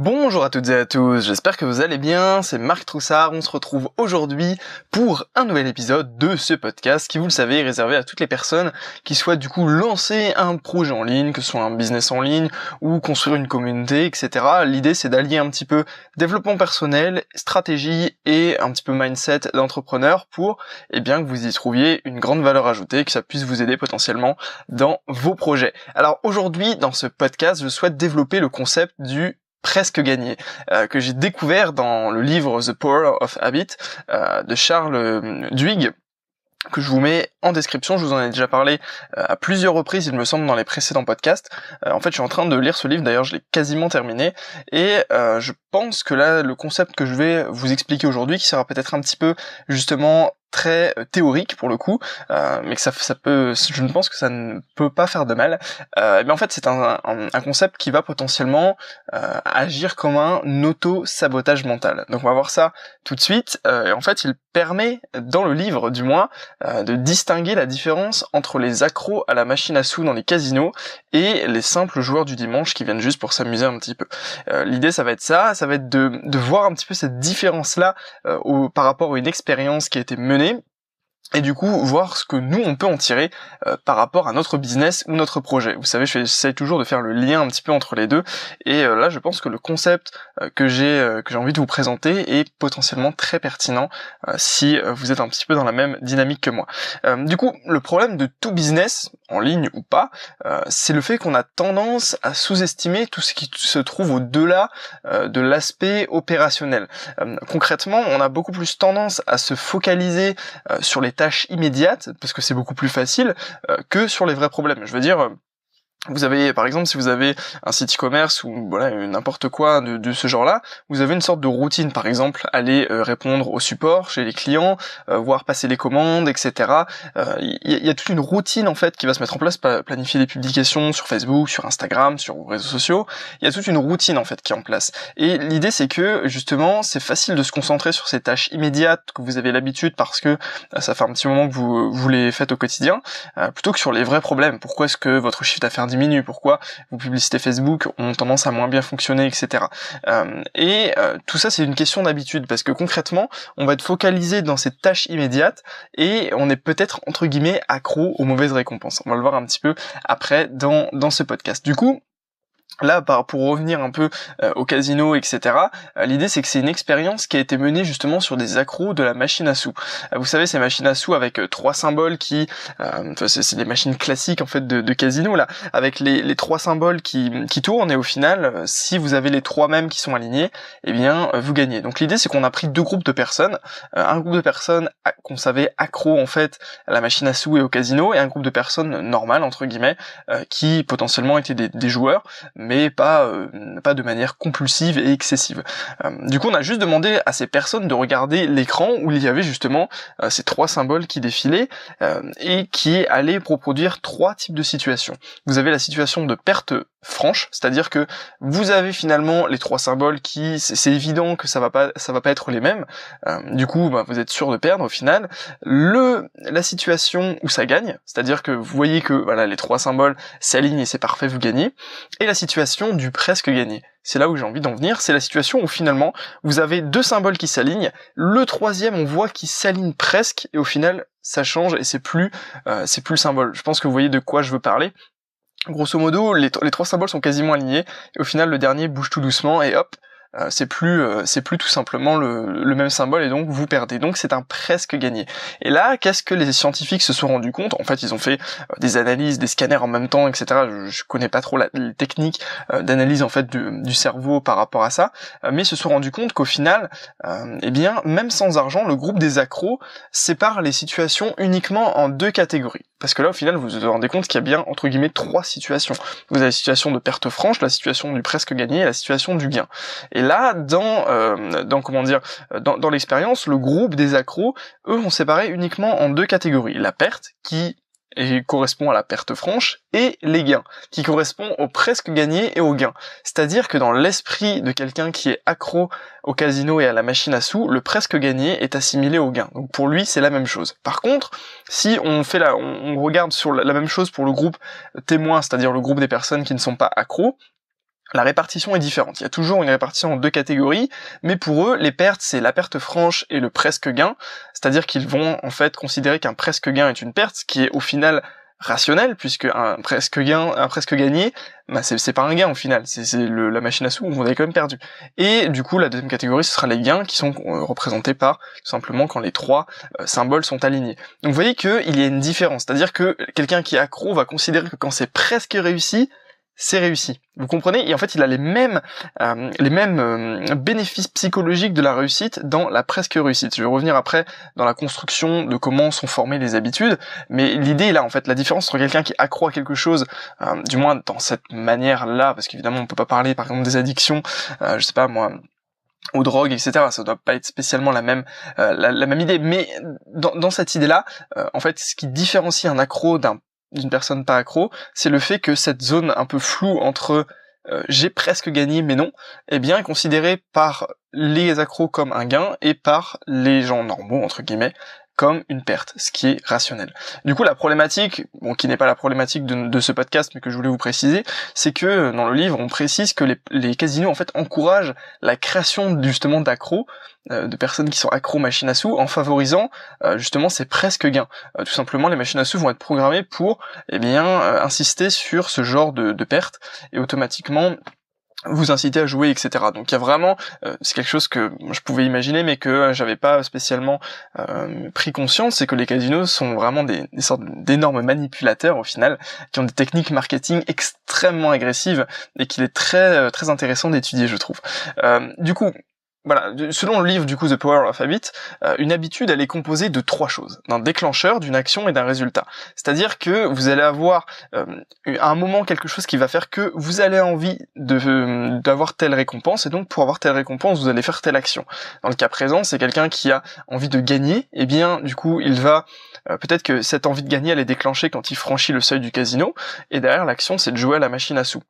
Bonjour à toutes et à tous, j'espère que vous allez bien, c'est Marc Troussard, on se retrouve aujourd'hui pour un nouvel épisode de ce podcast qui vous le savez est réservé à toutes les personnes qui souhaitent du coup lancer un projet en ligne, que ce soit un business en ligne ou construire une communauté, etc. L'idée c'est d'allier un petit peu développement personnel, stratégie et un petit peu mindset d'entrepreneur pour eh bien que vous y trouviez une grande valeur ajoutée, que ça puisse vous aider potentiellement dans vos projets. Alors aujourd'hui dans ce podcast je souhaite développer le concept du presque gagné, euh, que j'ai découvert dans le livre The Power of Habit euh, de Charles euh, Duhigg, que je vous mets en description, je vous en ai déjà parlé à plusieurs reprises, il me semble, dans les précédents podcasts. en fait, je suis en train de lire ce livre, d'ailleurs, je l'ai quasiment terminé, et je pense que là, le concept que je vais vous expliquer aujourd'hui, qui sera peut-être un petit peu, justement, très euh, théorique pour le coup, euh, mais que ça, ça peut, je ne pense que ça ne peut pas faire de mal. Euh, mais en fait, c'est un, un, concept qui va potentiellement euh, agir comme un auto-sabotage mental. Donc on va voir ça tout de suite. Euh, en fait, il permet, dans le livre du moins, de distinguer la différence entre les accros à la machine à sous dans les casinos et les simples joueurs du dimanche qui viennent juste pour s'amuser un petit peu. L'idée, ça va être ça, ça va être de, de voir un petit peu cette différence-là par rapport à une expérience qui a été menée name et du coup voir ce que nous on peut en tirer euh, par rapport à notre business ou notre projet. Vous savez, j'essaie toujours de faire le lien un petit peu entre les deux et euh, là je pense que le concept euh, que j'ai que j'ai envie de vous présenter est potentiellement très pertinent si vous êtes un petit peu dans la même dynamique que moi. du coup, le problème de tout business en ligne ou pas, c'est le fait qu'on a tendance à sous-estimer tout ce qui se trouve au-delà de l'aspect opérationnel. concrètement, on a beaucoup plus tendance à se focaliser sur les tâches immédiates, parce que c'est beaucoup plus facile, euh, que sur les vrais problèmes. Je veux dire, vous avez, par exemple, si vous avez un site e-commerce ou voilà n'importe quoi de, ce genre-là, vous avez une sorte de routine, par exemple, aller euh, répondre au support chez les clients, euh, voir passer les commandes, etc. Il y, y, a toute une routine en fait qui va se mettre en place, planifier des publications sur Facebook, sur Instagram, sur vos réseaux sociaux. Il y a toute une routine en fait qui est en place. Et l'idée c'est que justement, c'est facile de se concentrer sur ces tâches immédiates que vous avez l'habitude parce que ça fait un petit moment que vous, vous les faites au quotidien, plutôt que sur les vrais problèmes. Pourquoi est-ce que votre chiffre d'affaires diminue, pourquoi vos publicités Facebook ont tendance à moins bien fonctionner, etc. Euh, et euh, tout ça c'est une question d'habitude parce que concrètement on va être focalisé dans cette tâche immédiate et on est peut-être entre guillemets accro aux mauvaises récompenses. On va le voir un petit peu après dans, dans ce podcast. Du coup, Là, pour revenir un peu euh, au casino, etc., euh, l'idée c'est que c'est une expérience qui a été menée justement sur des accros de la machine à sous. Euh, vous savez, ces machines à sous avec trois symboles qui, c'est des machines classiques en fait de, casino là, avec les, trois symboles qui, qui tournent et au final, si vous avez les trois mêmes qui sont alignés, eh bien vous gagnez. Donc l'idée c'est qu'on a pris deux groupes de personnes, un groupe de personnes qu'on savait accro en fait à la machine à sous et au casino, et un groupe de personnes normales entre guillemets qui potentiellement étaient des joueurs mais pas euh, pas de manière compulsive et excessive. Euh, du coup, on a juste demandé à ces personnes de regarder l'écran où il y avait justement euh, ces trois symboles qui défilaient et qui allaient reproduire trois types de situations. Vous avez la situation de perte franche, c'est-à-dire que vous avez finalement les trois symboles qui, c'est évident que ça va pas, ça va pas être les mêmes. du coup, bah, vous êtes sûr de perdre au final. Le, la situation où ça gagne, c'est-à-dire que vous voyez que voilà les trois symboles s'alignent et c'est parfait, vous gagnez. Et la situation du presque gagné. C'est là où j'ai envie d'en venir, c'est la situation où finalement vous avez deux symboles qui s'alignent, le troisième on voit qu'il s'aligne presque et au final ça change et c'est plus euh, c'est plus le symbole. Je pense que vous voyez de quoi je veux parler. Grosso modo, les, trois symboles sont quasiment alignés. Et au final le dernier bouge tout doucement et hop, euh, c'est plus euh, c'est plus tout simplement le, le, même symbole et donc vous perdez. Donc c'est un presque gagné. Et là, qu'est-ce que les scientifiques se sont rendus compte? En fait, ils ont fait euh, des analyses, des scanners en même temps, etc. Je, connais pas trop la, technique d'analyse en fait du, du, cerveau par rapport à ça, mais ils se sont rendus compte qu'au final, eh bien, même sans argent, le groupe des accros sépare les situations uniquement en deux catégories. Parce que là, au final, vous vous rendez compte qu'il y a bien, entre guillemets, trois situations. Vous avez la situation de perte franche, la situation du presque gagné et la situation du gain. Là, dans, euh, comment dire, dans, l'expérience, le groupe des accros, eux, ont séparé uniquement en deux catégories. La perte, qui et correspond à la perte franche, et les gains, qui correspond au presque gagné et au gain. C'est-à-dire que dans l'esprit de quelqu'un qui est accro au casino et à la machine à sous, le presque gagné est assimilé au gain. Donc pour lui, c'est la même chose. Par contre, si on fait la, on regarde sur la même chose pour le groupe témoin, c'est-à-dire le groupe des personnes qui ne sont pas accros, la répartition est différente. Il y a toujours une répartition en deux catégories, mais pour eux, les pertes, c'est la perte franche et le presque gain. C'est-à-dire qu'ils vont en fait considérer qu'un presque gain est une perte, ce qui est au final rationnel, puisque un presque gain, un presque gagné, bah c'est pas un gain au final, c'est la machine à sous, on avait quand même perdu. Et du coup, la deuxième catégorie, ce sera les gains qui sont euh, représentés par tout simplement quand les trois euh, symboles sont alignés. Donc vous voyez qu'il y a une différence, c'est-à-dire que quelqu'un qui est accro va considérer que quand c'est presque réussi, c'est réussi. Vous comprenez? Et en fait, il a les mêmes, euh, les mêmes euh, bénéfices psychologiques de la réussite dans la presque réussite. Je vais revenir après dans la construction de comment sont formées les habitudes, mais l'idée là, en fait, la différence entre quelqu'un qui accroît quelque chose, euh, du moins dans cette manière-là, parce qu'évidemment, on peut pas parler, par exemple, des addictions, je sais pas moi, aux drogues, etc. Ça doit pas être spécialement la même la, même idée, mais dans, dans cette idée-là, en fait, ce qui différencie un accro d'un d'une personne pas accro, c'est le fait que cette zone un peu floue entre euh, j'ai presque gagné mais non, est bien considérée par les accros comme un gain et par les gens normaux entre guillemets comme une perte, ce qui est rationnel. Du coup, la problématique, bon, qui n'est pas la problématique de, ce podcast, mais que je voulais vous préciser, c'est que dans le livre, on précise que les, casinos en fait encouragent la création justement d'accros, euh, de personnes qui sont accros machines à sous, en favorisant euh, justement ces presque gains. Euh, tout simplement, les machines à sous vont être programmées pour, eh bien, insister sur ce genre de, de pertes et automatiquement vous inciter à jouer, etc. Donc il y a vraiment, euh, c'est quelque chose que je pouvais imaginer, mais que j'avais pas spécialement euh, pris conscience, c'est que les casinos sont vraiment des, sortes d'énormes manipulateurs au final, qui ont des techniques marketing extrêmement agressives et qu'il est très euh, très intéressant d'étudier, je trouve. du coup, voilà, selon le livre du coup The Power of Habit, euh, une habitude elle est composée de trois choses d'un déclencheur, d'une action et d'un résultat. C'est-à-dire que vous allez avoir euh, à un moment quelque chose qui va faire que vous allez envie de euh, d'avoir telle récompense et donc pour avoir telle récompense vous allez faire telle action. Dans le cas présent, c'est quelqu'un qui a envie de gagner, et eh bien du coup il va peut-être que cette envie de gagner elle est déclenchée quand il franchit le seuil du casino et derrière l'action c'est de jouer à la machine à sous.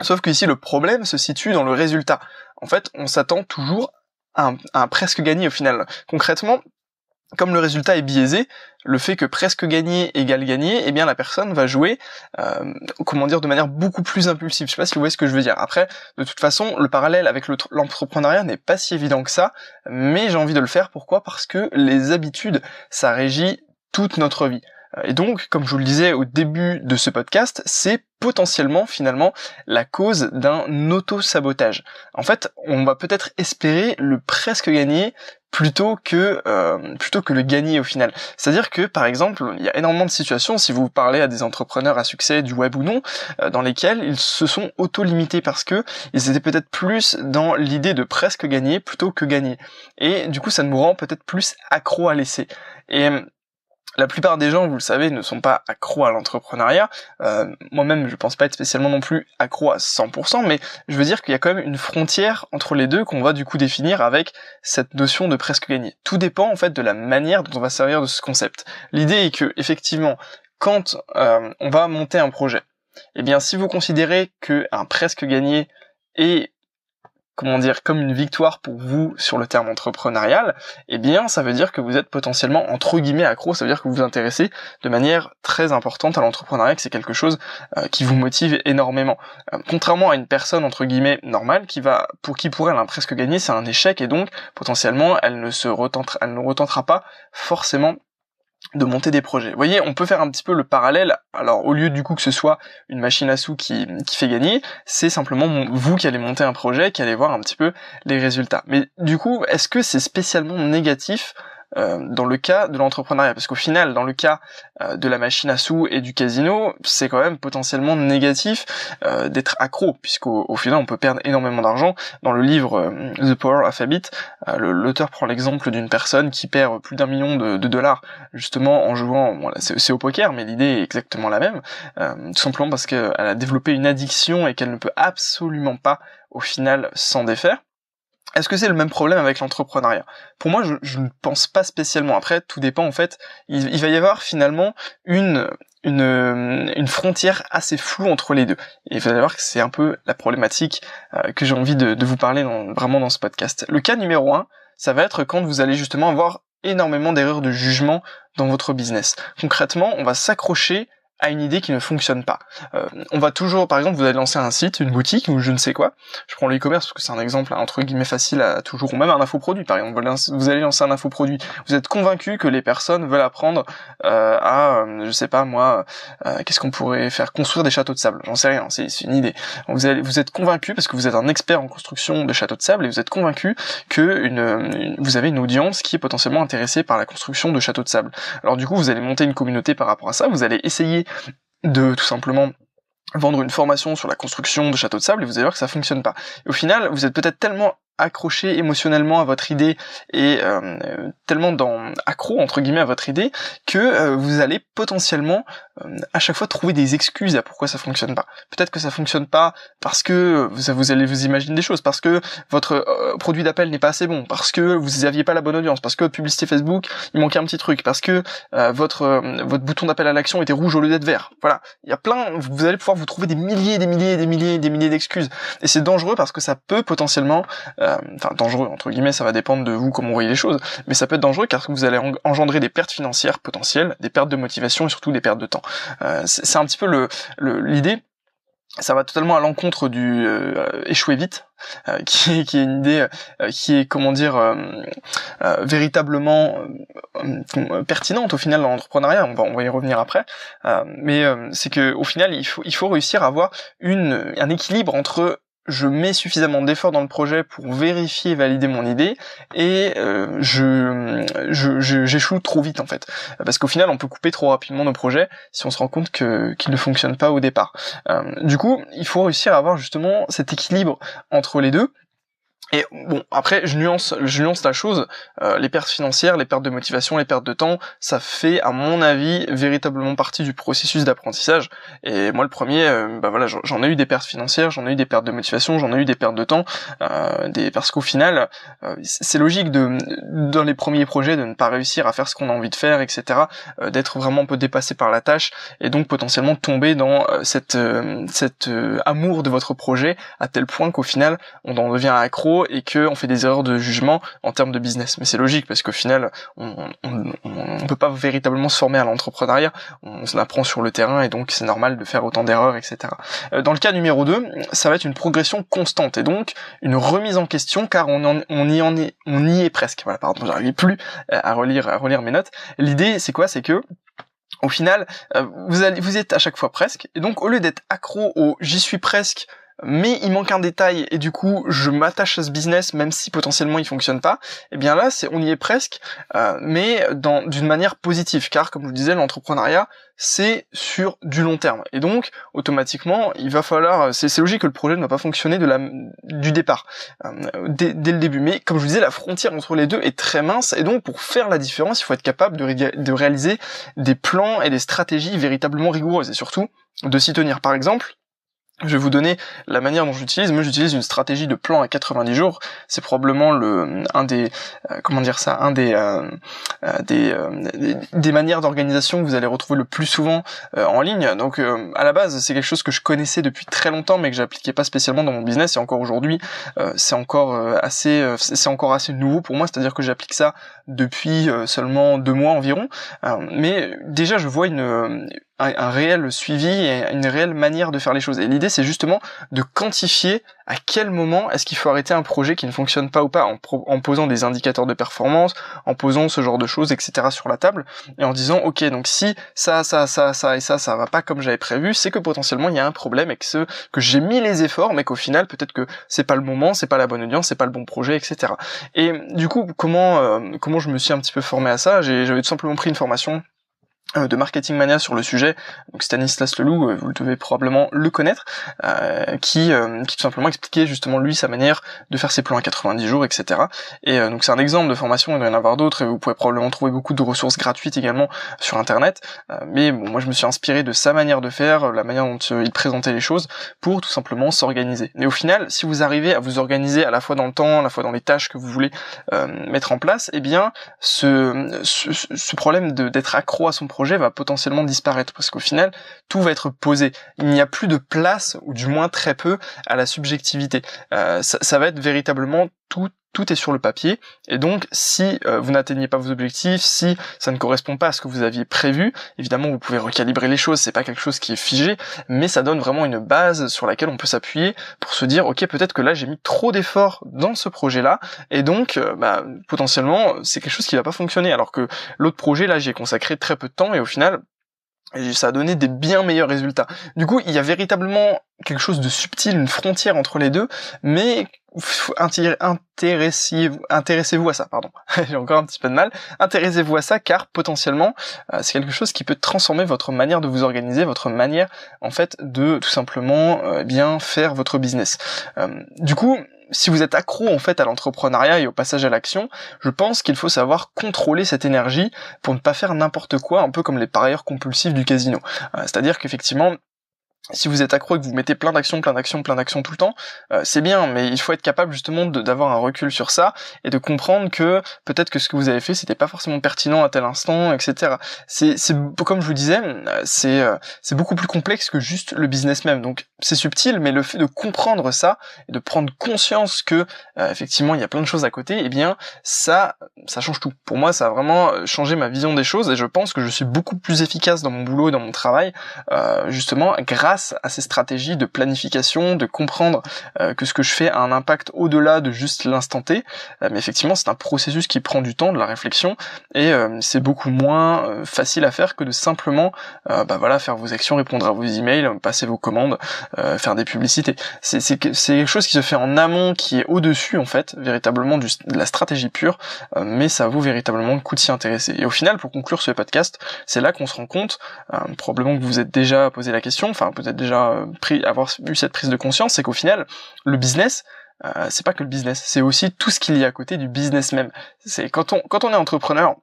Sauf que ici le problème se situe dans le résultat en fait, on s'attend toujours à un, presque gagné au final. Concrètement, comme le résultat est biaisé, le fait que presque gagner égale gagner, eh bien la personne va jouer, euh, comment dire, de manière beaucoup plus impulsive. Je sais pas si vous voyez ce que je veux dire. Après, de toute façon, le parallèle avec l'entrepreneuriat n'est pas si évident que ça, mais j'ai envie de le faire. Pourquoi? Parce que les habitudes, ça régit toute notre vie. Euh, et donc, comme je vous le disais au début de ce podcast, c'est potentiellement finalement la cause d'un auto-sabotage. En fait, on va peut-être espérer le presque gagner plutôt que euh, plutôt que le gagner au final. C'est-à-dire que par exemple, il y a énormément de situations si vous parlez à des entrepreneurs à succès du web ou non, euh, dans lesquels ils se sont auto-limités parce que ils étaient peut-être plus dans l'idée de presque gagner plutôt que gagner. Et du coup, ça nous rend peut-être plus accro à l'essai. La plupart des gens, vous le savez, ne sont pas accros à l'entrepreneuriat. Euh, moi-même, je pense pas être spécialement non plus accro à 100%, mais je veux dire qu'il y a quand même une frontière entre les deux qu'on va du coup définir avec cette notion de presque gagner. Tout dépend en fait de la manière dont on va servir de ce concept. L'idée est que effectivement, quand euh, on va monter un projet, eh bien, si vous considérez qu'un presque gagné est comment dire, comme une victoire pour vous sur le terme entrepreneurial, eh bien, ça veut dire que vous êtes potentiellement entre guillemets accro, ça veut dire que vous vous intéressez de manière très importante à l'entrepreneuriat, que c'est quelque chose euh, qui vous motive énormément. Euh, contrairement à une personne entre guillemets normale qui va, pour qui pourrait elle a presque gagné, c'est un échec et donc potentiellement elle ne se retentera, elle ne retentera pas forcément de monter des projets. Vous voyez, on peut faire un petit peu le parallèle. Alors, au lieu du coup que ce soit une machine à sous qui, qui fait gagner, c'est simplement vous qui allez monter un projet, qui allez voir un petit peu les résultats. Mais du coup, est-ce que c'est spécialement négatif dans le cas de l'entrepreneuriat parce qu'au final dans le cas euh, de la machine à sous et du casino c'est quand même potentiellement négatif euh, d'être accro puisqu'au au final on peut perdre énormément d'argent. Dans le livre The Power of Habit l'auteur prend l'exemple d'une personne qui perd plus d'un million de, dollars justement en jouant voilà, c'est au poker mais l'idée est exactement la même tout simplement parce qu'elle a développé une addiction et qu'elle ne peut absolument pas au final s'en défaire est-ce que c'est le même problème avec l'entrepreneuriat? Pour moi, je, ne pense pas spécialement. Après, tout dépend en fait. Il, va y avoir finalement une, une, frontière assez floue entre les deux. Et va y avoir que c'est un peu la problématique euh, que j'ai envie de, vous parler vraiment dans ce podcast. Le cas numéro un, ça va être quand vous allez justement avoir énormément d'erreurs de jugement dans votre business. Concrètement, on va s'accrocher à une idée qui ne fonctionne pas. Euh, on va toujours, par exemple, vous allez lancer un site, une boutique ou je ne sais quoi. Je prends l'e-commerce parce que c'est un exemple entre guillemets facile à toujours, ou même un infoproduit par exemple. Vous allez lancer un infoproduit. Vous êtes convaincu que les personnes veulent apprendre euh, à, euh, je sais pas moi, euh, qu'est-ce qu'on pourrait faire construire des châteaux de sable. J'en sais rien, c'est une idée. Vous, allez, vous êtes convaincu parce que vous êtes un expert en construction de châteaux de sable et vous êtes convaincu que vous avez une audience qui est potentiellement intéressée par la construction de châteaux de sable. Alors du coup, vous allez monter une communauté par rapport à ça. Vous allez essayer de tout simplement vendre une formation sur la construction de châteaux de sable et vous allez voir que ça fonctionne pas. Au final, vous êtes peut-être tellement accroché émotionnellement à votre idée et euh, tellement dans accro entre guillemets à votre idée que euh, vous allez potentiellement à chaque fois trouver des excuses à pourquoi ça fonctionne pas. Peut-être que ça fonctionne pas parce que vous, allez vous imaginer des choses, parce que votre produit d'appel n'est pas assez bon, parce que vous aviez pas la bonne audience, parce que publicité Facebook il manquait un petit truc, parce que votre votre bouton d'appel à l'action était rouge au lieu d'être vert. Voilà, il y a plein, vous allez pouvoir vous trouver des milliers, des milliers, des milliers, des milliers d'excuses et c'est dangereux parce que ça peut potentiellement euh, enfin dangereux entre guillemets, ça va dépendre de vous comment vous voyez les choses, mais ça peut être dangereux car vous allez engendrer des pertes financières potentielles, des pertes de motivation et surtout des pertes de temps. Euh, c'est un petit peu l'idée. ça va totalement à l'encontre du euh, échouer vite, qui, est, qui est une idée qui est comment dire véritablement pertinente au final dans l'entrepreneuriat. On va y revenir après, mais c'est que au final il faut réussir à avoir un équilibre entre je mets suffisamment d'efforts dans le projet pour vérifier et valider mon idée et euh, je j'échoue trop vite en fait. Parce qu'au final on peut couper trop rapidement nos projets si on se rend compte que qu'ils ne fonctionnent pas au départ. Euh, du coup il faut réussir à avoir justement cet équilibre entre les deux et bon, après, je nuance, je nuance la chose. Euh, les pertes financières, les pertes de motivation, les pertes de temps, ça fait, à mon avis, véritablement partie du processus d'apprentissage. Et moi, le premier, euh, bah voilà, j'en ai eu des pertes financières, j'en ai eu des pertes de motivation, j'en ai eu des pertes de temps, euh, des, parce qu'au final, euh, c'est logique de, dans les premiers projets, de ne pas réussir à faire ce qu'on a envie de faire, etc., euh, d'être vraiment un peu dépassé par la tâche, et donc potentiellement tomber dans cette, cette amour de votre projet à tel point qu'au final, on en devient accro et que on fait des erreurs de jugement en termes de business. Mais c'est logique parce qu'au final, on, on, peut pas véritablement se former à l'entrepreneuriat. On, se l'apprend sur le terrain et donc c'est normal de faire autant d'erreurs, etc. Euh, dans le cas numéro 2, ça va être une progression constante et donc une remise en question car on, on y en est, on y est presque. Voilà, pardon, j'arrive plus à relire, à relire mes notes. L'idée, c'est quoi? C'est que au final, euh, vous, vous êtes à chaque fois presque, et donc au lieu d'être accro au j'y suis presque, mais il manque un détail et du coup je m'attache à ce business même si potentiellement il fonctionne pas, et eh bien là c'est on y est presque, euh, mais d'une manière positive car comme je vous disais l'entrepreneuriat c'est sur du long terme. Et donc automatiquement il va falloir c'est logique que le projet ne va pas fonctionner de la du départ euh, dès, le début. Mais comme je vous disais la frontière entre les deux est très mince et donc pour faire la différence il faut être capable de réaliser des plans et des stratégies véritablement rigoureuses et surtout de s'y tenir. Par exemple je vais vous donner la manière dont j'utilise. Moi, j'utilise une stratégie de plan à 90 jours. C'est probablement le un des euh, comment dire ça, un des euh, euh, des, des, manières d'organisation que vous allez retrouver le plus souvent en ligne. Donc, à la base, c'est quelque chose que je connaissais depuis très longtemps, mais que j'appliquais pas spécialement dans mon business. Et encore aujourd'hui, c'est encore assez c'est encore assez nouveau pour moi. C'est-à-dire que j'applique ça depuis seulement deux mois environ. mais déjà, je vois une un, réel suivi et une réelle manière de faire les choses. Et l'idée, c'est justement de quantifier à quel moment est-ce qu'il faut arrêter un projet qui ne fonctionne pas ou pas, en, posant des indicateurs de performance, en posant ce genre de choses, etc. sur la table, et en disant, ok, donc si ça, ça, ça, ça et ça, ça va pas comme j'avais prévu, c'est que potentiellement il y a un problème et que, ce, que j'ai mis les efforts, mais qu'au final, peut-être que c'est pas le moment, c'est pas la bonne audience, c'est pas le bon projet, etc. Et du coup, comment, euh, comment je me suis un petit peu formé à ça? J'avais tout simplement pris une formation de Marketing Mania sur le sujet, donc Stanislas Leloup, euh, vous devez probablement le connaître, euh, qui, qui tout simplement expliquait justement lui sa manière de faire ses plans à 90 jours, etc. Et donc c'est un exemple de formation, il doit y en avoir d'autres, et vous pouvez probablement trouver beaucoup de ressources gratuites également sur internet, mais bon, moi je me suis inspiré de sa manière de faire, la manière dont il présentait les choses, pour tout simplement s'organiser. Mais au final, si vous arrivez à vous organiser à la fois dans le temps, à la fois dans les tâches que vous voulez mettre en place, eh bien ce, ce, ce problème d'être accro à son projet va potentiellement disparaître parce qu'au final tout va être posé. Il n'y a plus de place ou du moins très peu à la subjectivité. Euh, ça, ça, va être véritablement tout est sur le papier. Et donc si euh, vous n'atteignez pas vos objectifs, si ça ne correspond pas à ce que vous aviez prévu, évidemment vous pouvez recalibrer les choses, c'est pas quelque chose qui est figé, mais ça donne vraiment une base sur laquelle on peut s'appuyer pour se dire ok peut-être que là j'ai mis trop d'efforts dans ce projet-là. Et donc euh, bah, potentiellement c'est quelque chose qui va pas fonctionner. Alors que l'autre projet là j'ai consacré très peu de temps et au final et ça a donné des bien meilleurs résultats. Du coup, il y a véritablement quelque chose de subtil, une frontière entre les deux, mais intéressez-vous intéressez à ça, pardon. J'ai encore un petit peu de mal. Intéressez-vous à ça car potentiellement, euh, c'est quelque chose qui peut transformer votre manière de vous organiser, votre manière, en fait, de tout simplement euh, eh bien faire votre business. Euh, du coup, si vous êtes accro en fait à l'entrepreneuriat et au passage à l'action, je pense qu'il faut savoir contrôler cette énergie pour ne pas faire n'importe quoi, un peu comme les parieurs compulsifs du casino. Euh, c'est-à-dire qu'effectivement, si vous êtes accro et que vous mettez plein d'actions, plein d'actions, plein d'actions tout le temps, euh, c'est bien, mais il faut être capable justement d'avoir un recul sur ça et de comprendre que peut-être que ce que vous avez fait c'était pas forcément pertinent à tel instant, etc. C'est, comme je vous disais, c'est euh, c'est beaucoup plus complexe que juste le business même. Donc c'est subtil, mais le fait de comprendre ça et de prendre conscience que euh, effectivement il y a plein de choses à côté, eh bien ça ça change tout. Pour moi, ça a vraiment changé ma vision des choses et je pense que je suis beaucoup plus efficace dans mon boulot et dans mon travail justement grâce à ces stratégies de planification, de comprendre euh, que ce que je fais a un impact au-delà de juste l'instant T. Euh, mais effectivement, c'est un processus qui prend du temps, de la réflexion, et euh, c'est beaucoup moins facile à faire que de simplement, bah voilà, faire vos actions, répondre à vos emails, passer vos commandes, faire des publicités. C'est quelque chose qui se fait en amont, qui est au-dessus en fait, véritablement du, de la stratégie pure, mais ça vaut véritablement le coup de s'y intéresser. Et au final, pour conclure ce podcast, c'est là qu'on se rend compte, probablement que vous vous êtes déjà posé la question, enfin peut-être déjà euh, pris, avoir eu cette prise de conscience, c'est qu'au final, le business, euh, c'est pas que le business, c'est aussi tout ce qu'il y a à côté du business même. C'est quand on quand on est entrepreneur,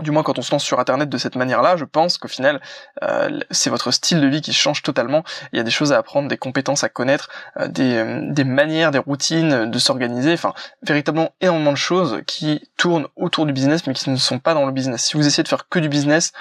du moins quand on se lance sur internet de cette manière-là, je pense qu'au final, euh, c'est votre style de vie qui change totalement. Il y a des choses à apprendre, des compétences à connaître, des, des manières, des routines de s'organiser, enfin véritablement énormément de choses qui tournent autour du business mais qui ne sont pas dans le business. Si vous essayez de faire que du business,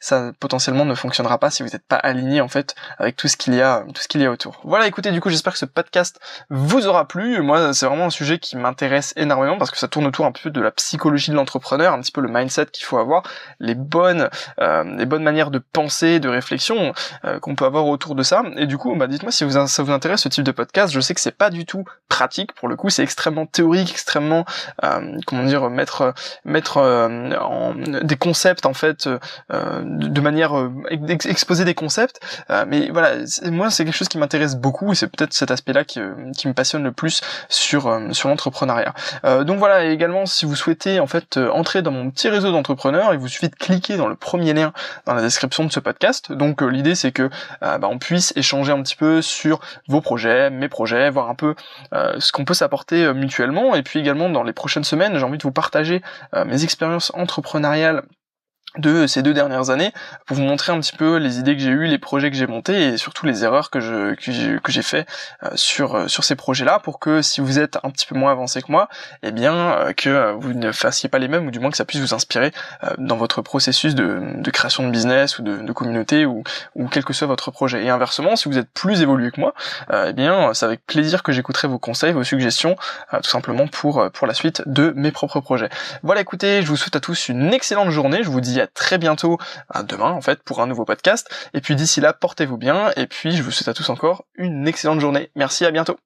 ça potentiellement ne fonctionnera pas si vous n'êtes pas aligné en fait avec tout ce qu'il y a, tout ce qu'il y a autour. Voilà, écoutez, du coup, j'espère que ce podcast vous aura plu. Moi, c'est vraiment un sujet qui m'intéresse énormément parce que ça tourne autour un peu de la psychologie de l'entrepreneur, un petit peu le mindset qu'il faut avoir, les bonnes, euh, les bonnes manières de penser, de réflexion euh, qu'on peut avoir autour de ça. Et du coup, bah, dites-moi si vous, ça vous intéresse ce type de podcast. Je sais que c'est pas du tout pratique pour le coup, c'est extrêmement théorique, extrêmement, euh, comment dire, mettre, mettre en, des concepts en fait de, manière euh, exposer des concepts. Euh, mais voilà moi c'est quelque chose qui m'intéresse beaucoup et c'est peut-être cet aspect là qui, euh, qui me passionne le plus sur sur l'entrepreneuriat. Donc voilà et également si vous souhaitez en fait entrer dans mon petit réseau d'entrepreneurs il vous suffit de cliquer dans le premier lien dans la description de ce podcast. Donc l'idée c'est que bah, on puisse échanger un petit peu sur vos projets mes projets voir un peu ce qu'on peut s'apporter mutuellement. Et puis également dans les prochaines semaines j'ai envie de vous partager mes expériences entrepreneuriales de ces deux dernières années pour vous montrer un petit peu les idées que j'ai eues, les projets que j'ai montés et surtout les erreurs que je que j'ai fait euh, sur euh, sur ces projets-là pour que si vous êtes un petit peu moins avancé que moi, eh bien euh, que vous ne fassiez pas les mêmes ou du moins que ça puisse vous inspirer dans votre processus de, de création de business ou de, communauté ou ou quel que soit votre projet. Et inversement, si vous êtes plus évolué que moi, eh bien c'est avec plaisir que j'écouterai vos conseils, vos suggestions, tout simplement pour pour la suite de mes propres projets. Voilà, écoutez, je vous souhaite à tous une excellente journée. Je vous dis très bientôt, à demain en fait, pour un nouveau podcast. Et puis d'ici là, portez-vous bien. Et puis je vous souhaite à tous encore une excellente journée. Merci, à bientôt.